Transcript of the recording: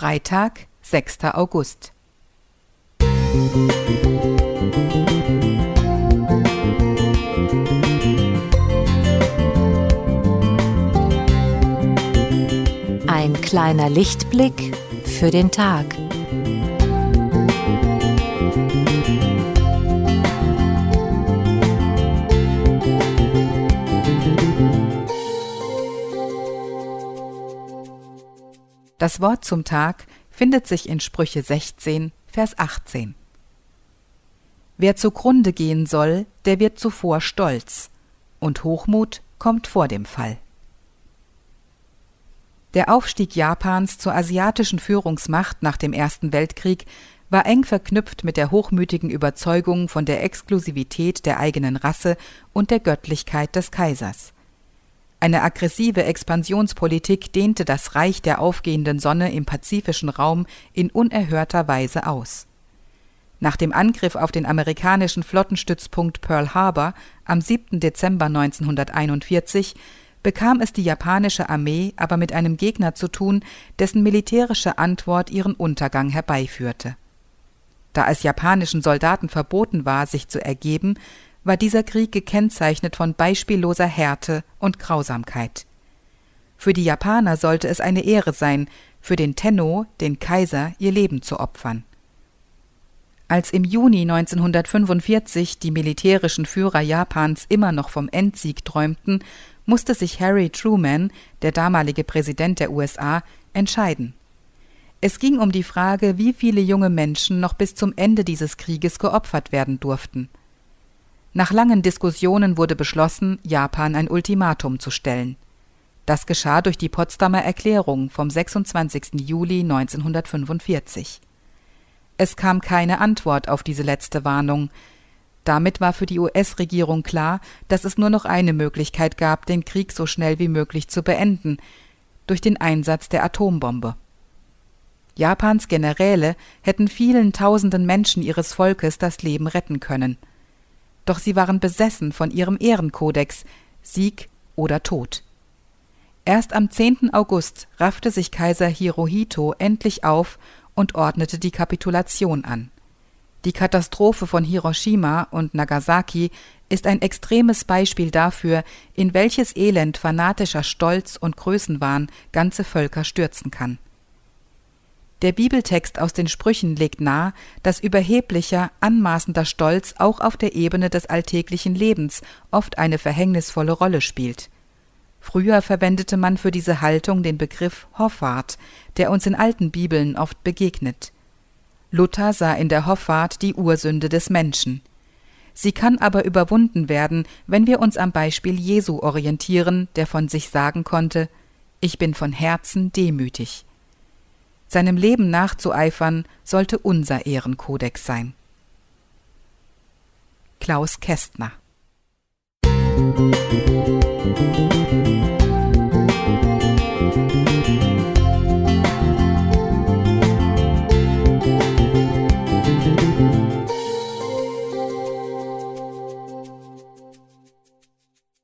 Freitag, 6. August. Ein kleiner Lichtblick für den Tag. Das Wort zum Tag findet sich in Sprüche 16, Vers 18. Wer zugrunde gehen soll, der wird zuvor stolz, und Hochmut kommt vor dem Fall. Der Aufstieg Japans zur asiatischen Führungsmacht nach dem Ersten Weltkrieg war eng verknüpft mit der hochmütigen Überzeugung von der Exklusivität der eigenen Rasse und der Göttlichkeit des Kaisers. Eine aggressive Expansionspolitik dehnte das Reich der aufgehenden Sonne im pazifischen Raum in unerhörter Weise aus. Nach dem Angriff auf den amerikanischen Flottenstützpunkt Pearl Harbor am 7. Dezember 1941 bekam es die japanische Armee aber mit einem Gegner zu tun, dessen militärische Antwort ihren Untergang herbeiführte. Da es japanischen Soldaten verboten war, sich zu ergeben, war dieser Krieg gekennzeichnet von beispielloser Härte und Grausamkeit. Für die Japaner sollte es eine Ehre sein, für den Tenno, den Kaiser, ihr Leben zu opfern. Als im Juni 1945 die militärischen Führer Japans immer noch vom Endsieg träumten, musste sich Harry Truman, der damalige Präsident der USA, entscheiden. Es ging um die Frage, wie viele junge Menschen noch bis zum Ende dieses Krieges geopfert werden durften. Nach langen Diskussionen wurde beschlossen, Japan ein Ultimatum zu stellen. Das geschah durch die Potsdamer Erklärung vom 26. Juli 1945. Es kam keine Antwort auf diese letzte Warnung. Damit war für die US-Regierung klar, dass es nur noch eine Möglichkeit gab, den Krieg so schnell wie möglich zu beenden, durch den Einsatz der Atombombe. Japans Generäle hätten vielen tausenden Menschen ihres Volkes das Leben retten können – doch sie waren besessen von ihrem Ehrenkodex Sieg oder Tod. Erst am 10. August raffte sich Kaiser Hirohito endlich auf und ordnete die Kapitulation an. Die Katastrophe von Hiroshima und Nagasaki ist ein extremes Beispiel dafür, in welches Elend fanatischer Stolz und Größenwahn ganze Völker stürzen kann. Der Bibeltext aus den Sprüchen legt nahe, dass überheblicher, anmaßender Stolz auch auf der Ebene des alltäglichen Lebens oft eine verhängnisvolle Rolle spielt. Früher verwendete man für diese Haltung den Begriff Hoffart, der uns in alten Bibeln oft begegnet. Luther sah in der Hoffart die Ursünde des Menschen. Sie kann aber überwunden werden, wenn wir uns am Beispiel Jesu orientieren, der von sich sagen konnte Ich bin von Herzen demütig seinem Leben nachzueifern, sollte unser Ehrenkodex sein. Klaus Kästner Musik